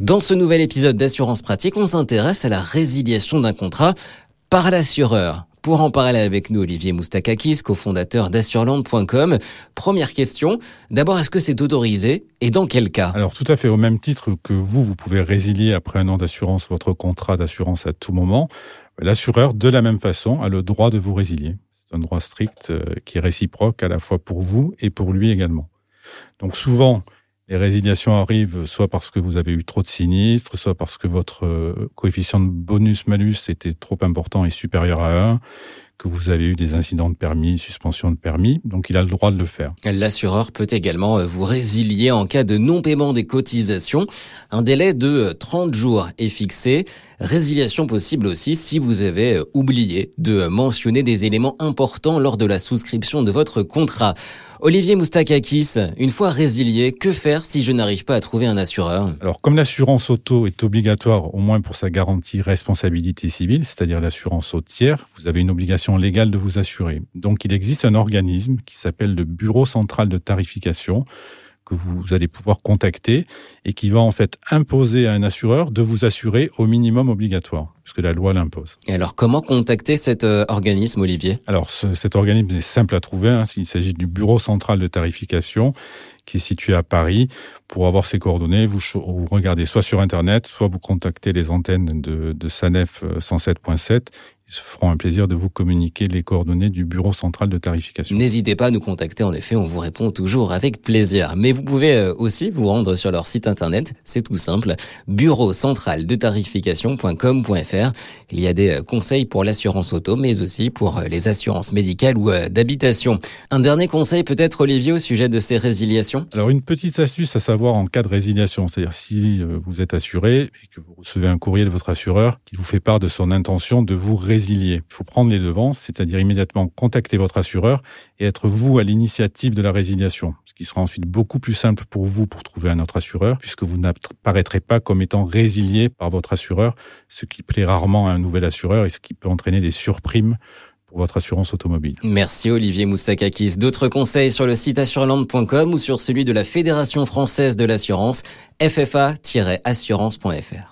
Dans ce nouvel épisode d'Assurance Pratique, on s'intéresse à la résiliation d'un contrat par l'assureur. Pour en parler avec nous, Olivier Moustakakis, cofondateur d'assureland.com. Première question. D'abord, est-ce que c'est autorisé et dans quel cas? Alors, tout à fait. Au même titre que vous, vous pouvez résilier après un an d'assurance votre contrat d'assurance à tout moment. L'assureur, de la même façon, a le droit de vous résilier. C'est un droit strict euh, qui est réciproque à la fois pour vous et pour lui également. Donc, souvent, les résiliations arrivent soit parce que vous avez eu trop de sinistres, soit parce que votre euh, coefficient de bonus-malus était trop important et supérieur à 1, que vous avez eu des incidents de permis, suspension de permis, donc il a le droit de le faire. L'assureur peut également euh, vous résilier en cas de non-paiement des cotisations. Un délai de 30 euh, jours est fixé. Résiliation possible aussi si vous avez euh, oublié de mentionner des éléments importants lors de la souscription de votre contrat. Olivier Moustakakis, une fois résilié, que faire si je n'arrive pas à trouver un assureur? Alors, comme l'assurance auto est obligatoire au moins pour sa garantie responsabilité civile, c'est-à-dire l'assurance au tiers, vous avez une obligation légale de vous assurer. Donc, il existe un organisme qui s'appelle le Bureau central de tarification que vous allez pouvoir contacter et qui va en fait imposer à un assureur de vous assurer au minimum obligatoire, puisque la loi l'impose. Et alors, comment contacter cet euh, organisme, Olivier? Alors, cet organisme est simple à trouver. Hein. Il s'agit du Bureau central de tarification qui est situé à Paris. Pour avoir ses coordonnées, vous, vous regardez soit sur Internet, soit vous contactez les antennes de, de SANEF 107.7 euh, se feront un plaisir de vous communiquer les coordonnées du bureau central de tarification. N'hésitez pas à nous contacter, en effet, on vous répond toujours avec plaisir. Mais vous pouvez euh, aussi vous rendre sur leur site internet, c'est tout simple, bureau central de tarification.com.fr. Il y a des euh, conseils pour l'assurance auto, mais aussi pour euh, les assurances médicales ou d'habitation. Un dernier conseil peut-être, Olivier, au sujet de ces résiliations? Alors une petite astuce à savoir en cas de résiliation, c'est-à-dire si vous êtes assuré et que vous recevez un courrier de votre assureur qui vous fait part de son intention de vous il faut prendre les devants, c'est-à-dire immédiatement contacter votre assureur et être vous à l'initiative de la résiliation, ce qui sera ensuite beaucoup plus simple pour vous pour trouver un autre assureur, puisque vous n'apparaîtrez pas comme étant résilié par votre assureur, ce qui plaît rarement à un nouvel assureur et ce qui peut entraîner des surprimes pour votre assurance automobile. Merci Olivier Moustakakis. D'autres conseils sur le site assureland.com ou sur celui de la Fédération française de l'assurance, ffa-assurance.fr.